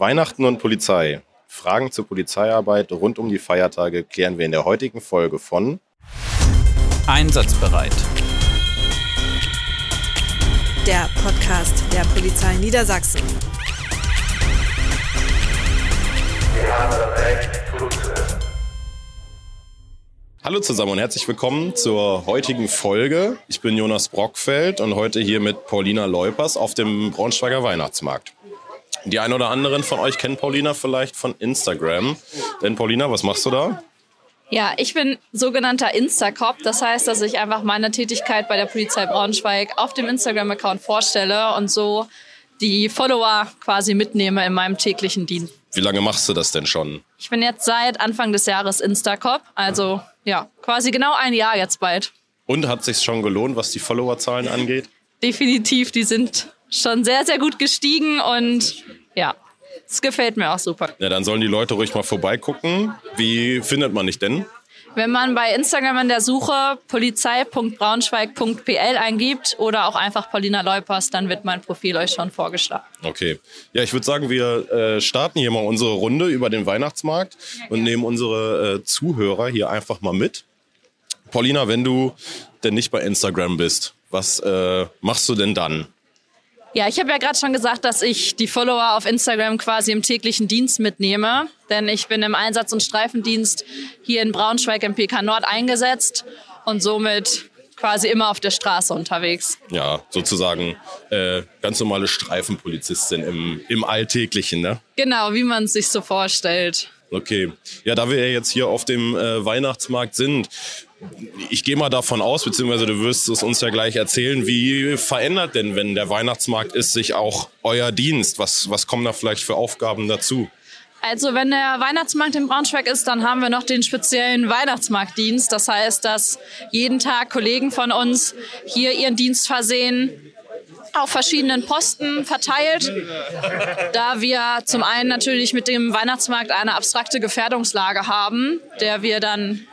Weihnachten und Polizei. Fragen zur Polizeiarbeit rund um die Feiertage klären wir in der heutigen Folge von Einsatzbereit. Der Podcast der Polizei Niedersachsen. Wir haben das Recht zuzuhören. Hallo zusammen und herzlich willkommen zur heutigen Folge. Ich bin Jonas Brockfeld und heute hier mit Paulina Leupers auf dem Braunschweiger Weihnachtsmarkt. Die ein oder anderen von euch kennen Paulina vielleicht von Instagram. Denn Paulina, was machst du da? Ja, ich bin sogenannter Instacop. Das heißt, dass ich einfach meine Tätigkeit bei der Polizei Braunschweig auf dem Instagram-Account vorstelle und so die Follower quasi mitnehme in meinem täglichen Dienst. Wie lange machst du das denn schon? Ich bin jetzt seit Anfang des Jahres Instacop, also ja, quasi genau ein Jahr jetzt bald. Und hat sich schon gelohnt, was die Followerzahlen angeht? Definitiv, die sind schon sehr, sehr gut gestiegen und ja, es gefällt mir auch super. Ja, dann sollen die Leute ruhig mal vorbeigucken. Wie findet man dich denn? Wenn man bei Instagram in der Suche polizei.braunschweig.pl eingibt oder auch einfach Paulina Leupers, dann wird mein Profil euch schon vorgeschlagen. Okay. Ja, ich würde sagen, wir äh, starten hier mal unsere Runde über den Weihnachtsmarkt und nehmen unsere äh, Zuhörer hier einfach mal mit. Paulina, wenn du denn nicht bei Instagram bist, was äh, machst du denn dann? Ja, ich habe ja gerade schon gesagt, dass ich die Follower auf Instagram quasi im täglichen Dienst mitnehme, denn ich bin im Einsatz- und Streifendienst hier in Braunschweig im PK Nord eingesetzt und somit quasi immer auf der Straße unterwegs. Ja, sozusagen äh, ganz normale Streifenpolizistin im, im Alltäglichen, ne? Genau, wie man es sich so vorstellt. Okay. Ja, da wir ja jetzt hier auf dem äh, Weihnachtsmarkt sind, ich gehe mal davon aus, beziehungsweise du wirst es uns ja gleich erzählen, wie verändert denn, wenn der Weihnachtsmarkt ist, sich auch euer Dienst? Was, was kommen da vielleicht für Aufgaben dazu? Also wenn der Weihnachtsmarkt in Braunschweig ist, dann haben wir noch den speziellen Weihnachtsmarktdienst. Das heißt, dass jeden Tag Kollegen von uns hier ihren Dienst versehen, auf verschiedenen Posten verteilt, da wir zum einen natürlich mit dem Weihnachtsmarkt eine abstrakte Gefährdungslage haben, der wir dann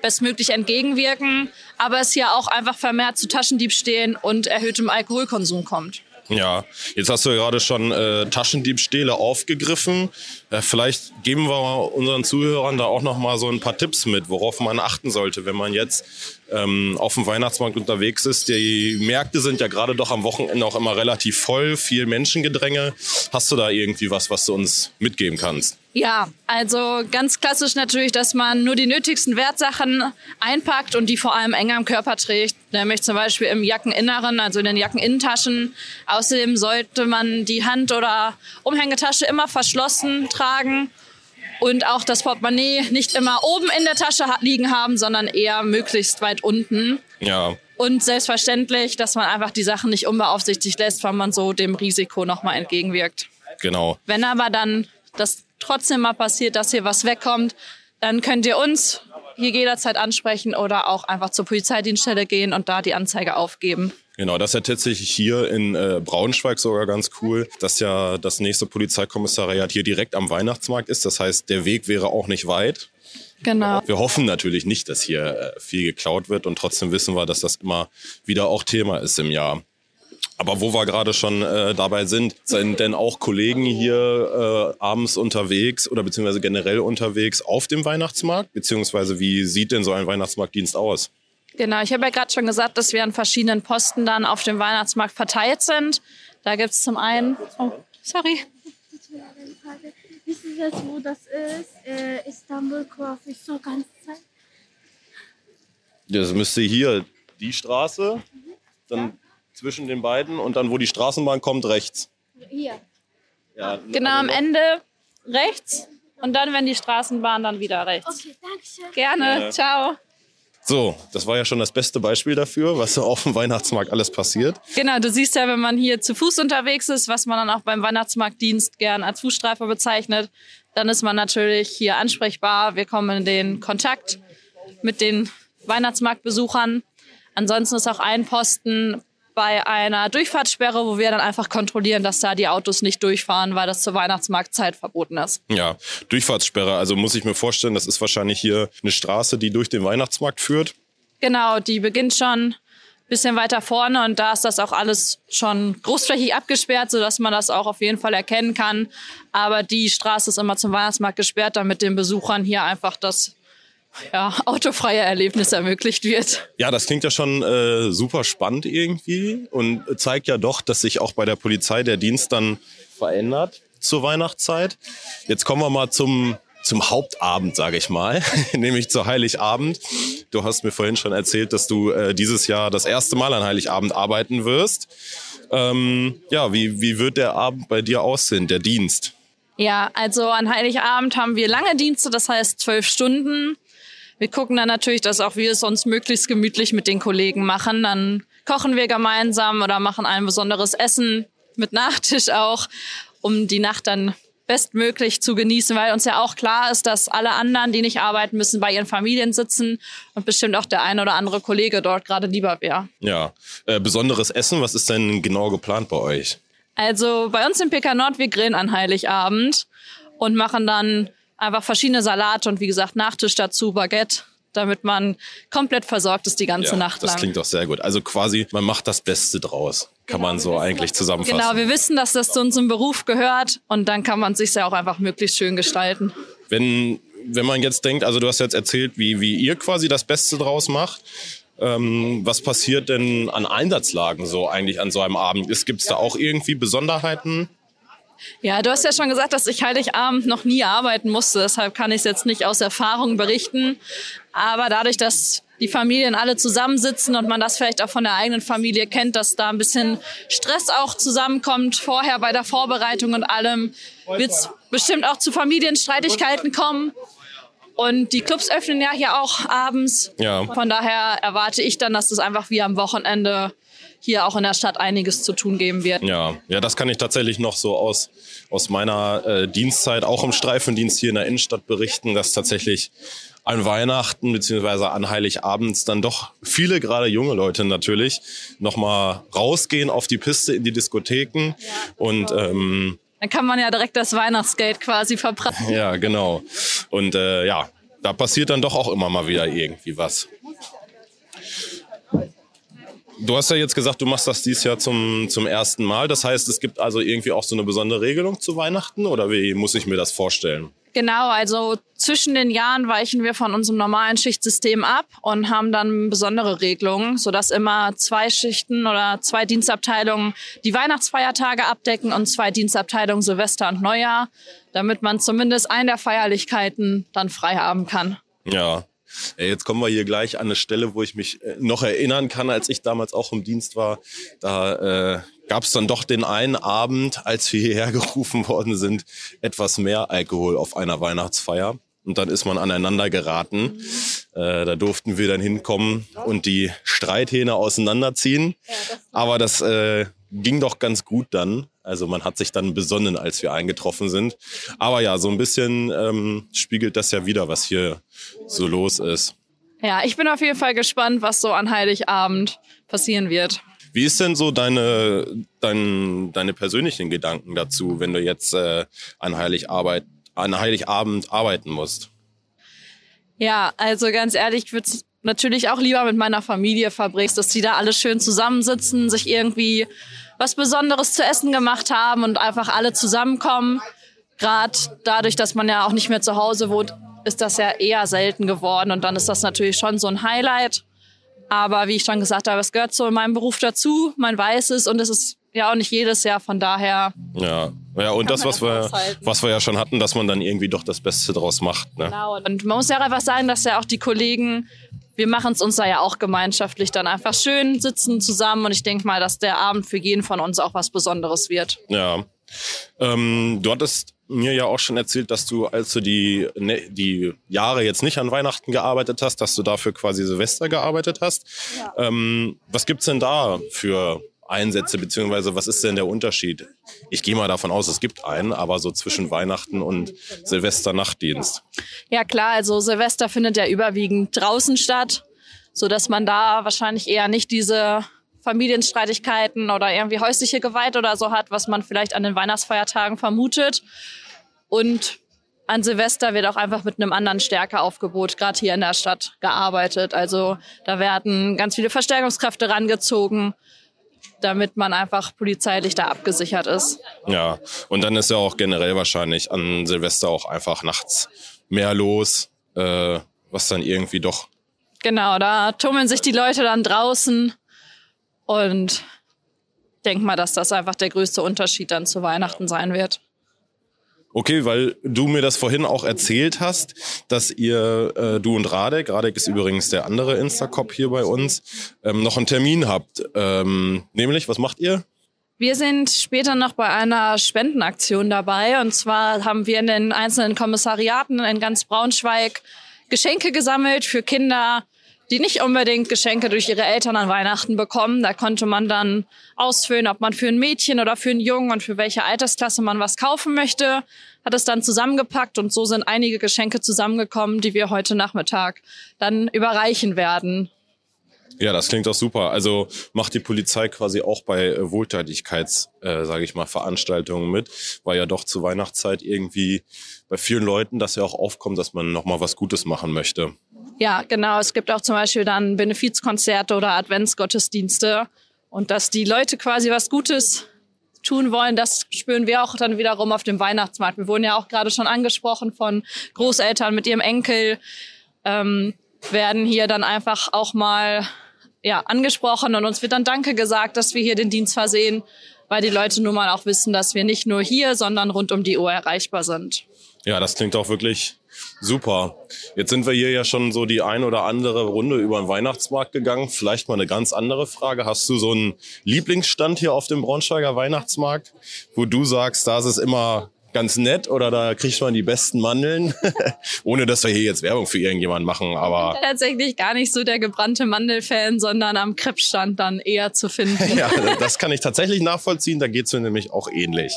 bestmöglich entgegenwirken, aber es hier auch einfach vermehrt zu Taschendiebstählen und erhöhtem Alkoholkonsum kommt. Ja, jetzt hast du ja gerade schon äh, Taschendiebstähle aufgegriffen. Äh, vielleicht geben wir unseren Zuhörern da auch noch mal so ein paar Tipps mit, worauf man achten sollte, wenn man jetzt ähm, auf dem Weihnachtsmarkt unterwegs ist. Die Märkte sind ja gerade doch am Wochenende auch immer relativ voll, viel Menschengedränge. Hast du da irgendwie was, was du uns mitgeben kannst? Ja, also ganz klassisch natürlich, dass man nur die nötigsten Wertsachen einpackt und die vor allem eng am Körper trägt, nämlich zum Beispiel im Jackeninneren, also in den Jackeninnentaschen. Außerdem sollte man die Hand- oder Umhängetasche immer verschlossen tragen und auch das Portemonnaie nicht immer oben in der Tasche liegen haben, sondern eher möglichst weit unten. Ja. Und selbstverständlich, dass man einfach die Sachen nicht unbeaufsichtigt lässt, weil man so dem Risiko nochmal entgegenwirkt. Genau. Wenn aber dann das trotzdem mal passiert, dass hier was wegkommt, dann könnt ihr uns hier jederzeit ansprechen oder auch einfach zur Polizeidienststelle gehen und da die Anzeige aufgeben. Genau, das ist ja tatsächlich hier in äh, Braunschweig sogar ganz cool, dass ja das nächste Polizeikommissariat hier direkt am Weihnachtsmarkt ist. Das heißt, der Weg wäre auch nicht weit. Genau. Wir hoffen natürlich nicht, dass hier äh, viel geklaut wird und trotzdem wissen wir, dass das immer wieder auch Thema ist im Jahr. Aber wo wir gerade schon äh, dabei sind, sind denn auch Kollegen hier äh, abends unterwegs oder beziehungsweise generell unterwegs auf dem Weihnachtsmarkt? Beziehungsweise wie sieht denn so ein Weihnachtsmarktdienst aus? Genau, ich habe ja gerade schon gesagt, dass wir an verschiedenen Posten dann auf dem Weihnachtsmarkt verteilt sind. Da gibt es zum einen. Oh, sorry. Wissen Sie jetzt, wo das ist? Äh, Istanbul Coffee, so ganz Zeit. Das müsste hier die Straße, dann zwischen den beiden und dann, wo die Straßenbahn kommt, rechts. Hier. Ja, Genau am Ende rechts und dann, wenn die Straßenbahn, dann wieder rechts. Okay, danke schön. Gerne, ciao. So, das war ja schon das beste Beispiel dafür, was so auf dem Weihnachtsmarkt alles passiert. Genau, du siehst ja, wenn man hier zu Fuß unterwegs ist, was man dann auch beim Weihnachtsmarktdienst gern als Fußstreifer bezeichnet, dann ist man natürlich hier ansprechbar. Wir kommen in den Kontakt mit den Weihnachtsmarktbesuchern. Ansonsten ist auch ein Posten bei einer Durchfahrtssperre, wo wir dann einfach kontrollieren, dass da die Autos nicht durchfahren, weil das zur Weihnachtsmarktzeit verboten ist. Ja, Durchfahrtssperre. Also muss ich mir vorstellen, das ist wahrscheinlich hier eine Straße, die durch den Weihnachtsmarkt führt. Genau, die beginnt schon bisschen weiter vorne und da ist das auch alles schon großflächig abgesperrt, sodass man das auch auf jeden Fall erkennen kann. Aber die Straße ist immer zum Weihnachtsmarkt gesperrt, damit den Besuchern hier einfach das ja, autofreie Erlebnis ermöglicht wird. Ja, das klingt ja schon äh, super spannend irgendwie und zeigt ja doch, dass sich auch bei der Polizei der Dienst dann verändert zur Weihnachtszeit. Jetzt kommen wir mal zum zum Hauptabend, sage ich mal, nämlich zu Heiligabend. Du hast mir vorhin schon erzählt, dass du äh, dieses Jahr das erste Mal an Heiligabend arbeiten wirst. Ähm, ja, wie, wie wird der Abend bei dir aussehen, der Dienst? Ja, also an Heiligabend haben wir lange Dienste, das heißt zwölf Stunden. Wir gucken dann natürlich, dass auch wir es uns möglichst gemütlich mit den Kollegen machen. Dann kochen wir gemeinsam oder machen ein besonderes Essen mit Nachtisch auch, um die Nacht dann bestmöglich zu genießen, weil uns ja auch klar ist, dass alle anderen, die nicht arbeiten müssen, bei ihren Familien sitzen und bestimmt auch der ein oder andere Kollege dort gerade lieber wäre. Ja, äh, besonderes Essen, was ist denn genau geplant bei euch? Also bei uns im PK Nord, wir grillen an Heiligabend und machen dann einfach verschiedene Salate und wie gesagt Nachtisch dazu, Baguette damit man komplett versorgt ist die ganze ja, Nacht lang. Das klingt doch sehr gut. Also quasi, man macht das Beste draus, kann genau, man so eigentlich zusammenfassen. Genau, wir wissen, dass das zu unserem Beruf gehört und dann kann man sich ja auch einfach möglichst schön gestalten. Wenn, wenn man jetzt denkt, also du hast jetzt erzählt, wie, wie ihr quasi das Beste draus macht. Ähm, was passiert denn an Einsatzlagen so eigentlich an so einem Abend? Gibt es da auch irgendwie Besonderheiten? Ja, du hast ja schon gesagt, dass ich Heiligabend noch nie arbeiten musste. Deshalb kann ich es jetzt nicht aus Erfahrung berichten. Aber dadurch, dass die Familien alle zusammensitzen und man das vielleicht auch von der eigenen Familie kennt, dass da ein bisschen Stress auch zusammenkommt vorher bei der Vorbereitung und allem, wird es bestimmt auch zu Familienstreitigkeiten kommen. Und die Clubs öffnen ja hier auch abends. Ja. Von daher erwarte ich dann, dass das einfach wie am Wochenende hier auch in der Stadt einiges zu tun geben wird. Ja, ja, das kann ich tatsächlich noch so aus, aus meiner äh, Dienstzeit, auch im Streifendienst hier in der Innenstadt berichten, dass tatsächlich an Weihnachten beziehungsweise an Heiligabends dann doch viele, gerade junge Leute natürlich, nochmal rausgehen auf die Piste in die Diskotheken ja, und ähm, dann kann man ja direkt das Weihnachtsgeld quasi verprassen. Ja, genau. Und äh, ja, da passiert dann doch auch immer mal wieder irgendwie was. Du hast ja jetzt gesagt, du machst das dieses Jahr zum, zum ersten Mal. Das heißt, es gibt also irgendwie auch so eine besondere Regelung zu Weihnachten oder wie muss ich mir das vorstellen? Genau, also zwischen den Jahren weichen wir von unserem normalen Schichtsystem ab und haben dann besondere Regelungen, sodass immer zwei Schichten oder zwei Dienstabteilungen die Weihnachtsfeiertage abdecken und zwei Dienstabteilungen Silvester und Neujahr, damit man zumindest eine der Feierlichkeiten dann frei haben kann. Ja, Jetzt kommen wir hier gleich an eine Stelle, wo ich mich äh, noch erinnern kann, als ich damals auch im Dienst war. Da äh, gab es dann doch den einen Abend, als wir hierher gerufen worden sind, etwas mehr Alkohol auf einer Weihnachtsfeier. Und dann ist man aneinander geraten. Äh, da durften wir dann hinkommen und die Streithähne auseinanderziehen. Aber das äh, ging doch ganz gut dann. Also man hat sich dann besonnen, als wir eingetroffen sind. Aber ja, so ein bisschen ähm, spiegelt das ja wieder, was hier so los ist. Ja, ich bin auf jeden Fall gespannt, was so an Heiligabend passieren wird. Wie ist denn so deine, dein, deine persönlichen Gedanken dazu, wenn du jetzt äh, an, Heiligarbeit, an Heiligabend arbeiten musst? Ja, also ganz ehrlich, ich würde es natürlich auch lieber mit meiner Familie verbringen, dass die da alle schön zusammensitzen, sich irgendwie was Besonderes zu essen gemacht haben und einfach alle zusammenkommen. Gerade dadurch, dass man ja auch nicht mehr zu Hause wohnt, ist das ja eher selten geworden und dann ist das natürlich schon so ein Highlight. Aber wie ich schon gesagt habe, es gehört zu meinem Beruf dazu, man weiß es und es ist ja auch nicht jedes Jahr, von daher. Ja, ja und das, was wir, was wir ja schon hatten, dass man dann irgendwie doch das Beste draus macht. Ne? Genau, und man muss ja einfach sagen, dass ja auch die Kollegen, wir machen es uns da ja auch gemeinschaftlich dann einfach schön, sitzen zusammen und ich denke mal, dass der Abend für jeden von uns auch was Besonderes wird. Ja. Ähm, du hattest mir ja auch schon erzählt, dass du, als du die, ne, die Jahre jetzt nicht an Weihnachten gearbeitet hast, dass du dafür quasi Silvester gearbeitet hast. Ja. Ähm, was gibt's denn da für Einsätze, beziehungsweise was ist denn der Unterschied? Ich gehe mal davon aus, es gibt einen, aber so zwischen Weihnachten und Silvester Nachtdienst. Ja klar, also Silvester findet ja überwiegend draußen statt, so dass man da wahrscheinlich eher nicht diese Familienstreitigkeiten oder irgendwie häusliche Gewalt oder so hat, was man vielleicht an den Weihnachtsfeiertagen vermutet. Und an Silvester wird auch einfach mit einem anderen Stärkeaufgebot gerade hier in der Stadt gearbeitet. Also da werden ganz viele Verstärkungskräfte rangezogen, damit man einfach polizeilich da abgesichert ist. Ja, und dann ist ja auch generell wahrscheinlich an Silvester auch einfach nachts mehr los, äh, was dann irgendwie doch. Genau, da tummeln sich die Leute dann draußen und denk mal, dass das einfach der größte Unterschied dann zu Weihnachten sein wird. Okay, weil du mir das vorhin auch erzählt hast, dass ihr, äh, du und Radek, Radek ist übrigens der andere Instacop hier bei uns, ähm, noch einen Termin habt. Ähm, nämlich, was macht ihr? Wir sind später noch bei einer Spendenaktion dabei. Und zwar haben wir in den einzelnen Kommissariaten in ganz Braunschweig Geschenke gesammelt für Kinder, die nicht unbedingt Geschenke durch ihre Eltern an Weihnachten bekommen. Da konnte man dann ausfüllen, ob man für ein Mädchen oder für einen Jungen und für welche Altersklasse man was kaufen möchte. Hat es dann zusammengepackt und so sind einige Geschenke zusammengekommen, die wir heute Nachmittag dann überreichen werden. Ja, das klingt doch super. Also macht die Polizei quasi auch bei äh, Wohltätigkeits, äh, sage ich mal, Veranstaltungen mit, weil ja doch zur Weihnachtszeit irgendwie bei vielen Leuten das ja auch aufkommt, dass man noch mal was Gutes machen möchte. Ja, genau. Es gibt auch zum Beispiel dann Benefizkonzerte oder Adventsgottesdienste. Und dass die Leute quasi was Gutes tun wollen, das spüren wir auch dann wiederum auf dem Weihnachtsmarkt. Wir wurden ja auch gerade schon angesprochen von Großeltern mit ihrem Enkel, ähm, werden hier dann einfach auch mal ja, angesprochen und uns wird dann Danke gesagt, dass wir hier den Dienst versehen, weil die Leute nun mal auch wissen, dass wir nicht nur hier, sondern rund um die Uhr erreichbar sind. Ja, das klingt auch wirklich Super. Jetzt sind wir hier ja schon so die ein oder andere Runde über den Weihnachtsmarkt gegangen. Vielleicht mal eine ganz andere Frage. Hast du so einen Lieblingsstand hier auf dem Braunschweiger Weihnachtsmarkt, wo du sagst, da ist es immer ganz nett oder da kriegt man die besten Mandeln, ohne dass wir hier jetzt Werbung für irgendjemanden machen, aber... Tatsächlich gar nicht so der gebrannte Mandelfan, sondern am Krebsstand dann eher zu finden. ja, das kann ich tatsächlich nachvollziehen, da geht's mir nämlich auch ähnlich.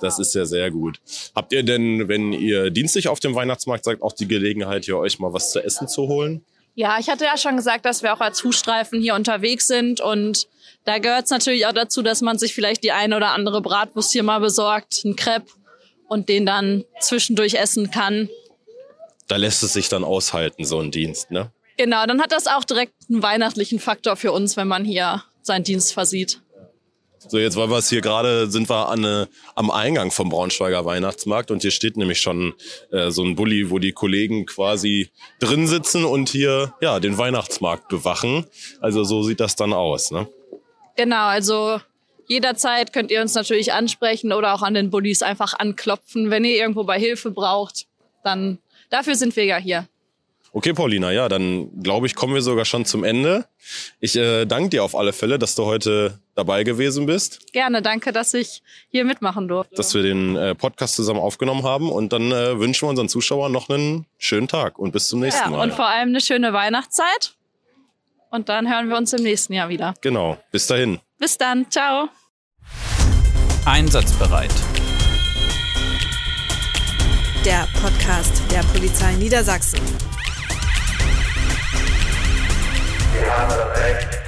Das ist ja sehr gut. Habt ihr denn, wenn ihr dienstlich auf dem Weihnachtsmarkt seid, auch die Gelegenheit, hier euch mal was zu essen zu holen? Ja, ich hatte ja schon gesagt, dass wir auch als Fußstreifen hier unterwegs sind und da gehört es natürlich auch dazu, dass man sich vielleicht die eine oder andere Bratwurst hier mal besorgt, ein Crepe und den dann zwischendurch essen kann. Da lässt es sich dann aushalten, so ein Dienst, ne? Genau, dann hat das auch direkt einen weihnachtlichen Faktor für uns, wenn man hier seinen Dienst versieht. So, jetzt weil wir es hier gerade, sind wir an, äh, am Eingang vom Braunschweiger Weihnachtsmarkt und hier steht nämlich schon äh, so ein Bulli, wo die Kollegen quasi drin sitzen und hier ja den Weihnachtsmarkt bewachen. Also so sieht das dann aus, ne? Genau, also Jederzeit könnt ihr uns natürlich ansprechen oder auch an den Bullies einfach anklopfen. Wenn ihr irgendwo bei Hilfe braucht, dann dafür sind wir ja hier. Okay, Paulina, ja, dann glaube ich, kommen wir sogar schon zum Ende. Ich äh, danke dir auf alle Fälle, dass du heute dabei gewesen bist. Gerne, danke, dass ich hier mitmachen durfte. Dass wir den äh, Podcast zusammen aufgenommen haben und dann äh, wünschen wir unseren Zuschauern noch einen schönen Tag und bis zum nächsten ja, Mal. Und vor allem eine schöne Weihnachtszeit. Und dann hören wir uns im nächsten Jahr wieder. Genau, bis dahin. Bis dann, ciao. Einsatzbereit. Der Podcast der Polizei Niedersachsen. Wir haben das Recht.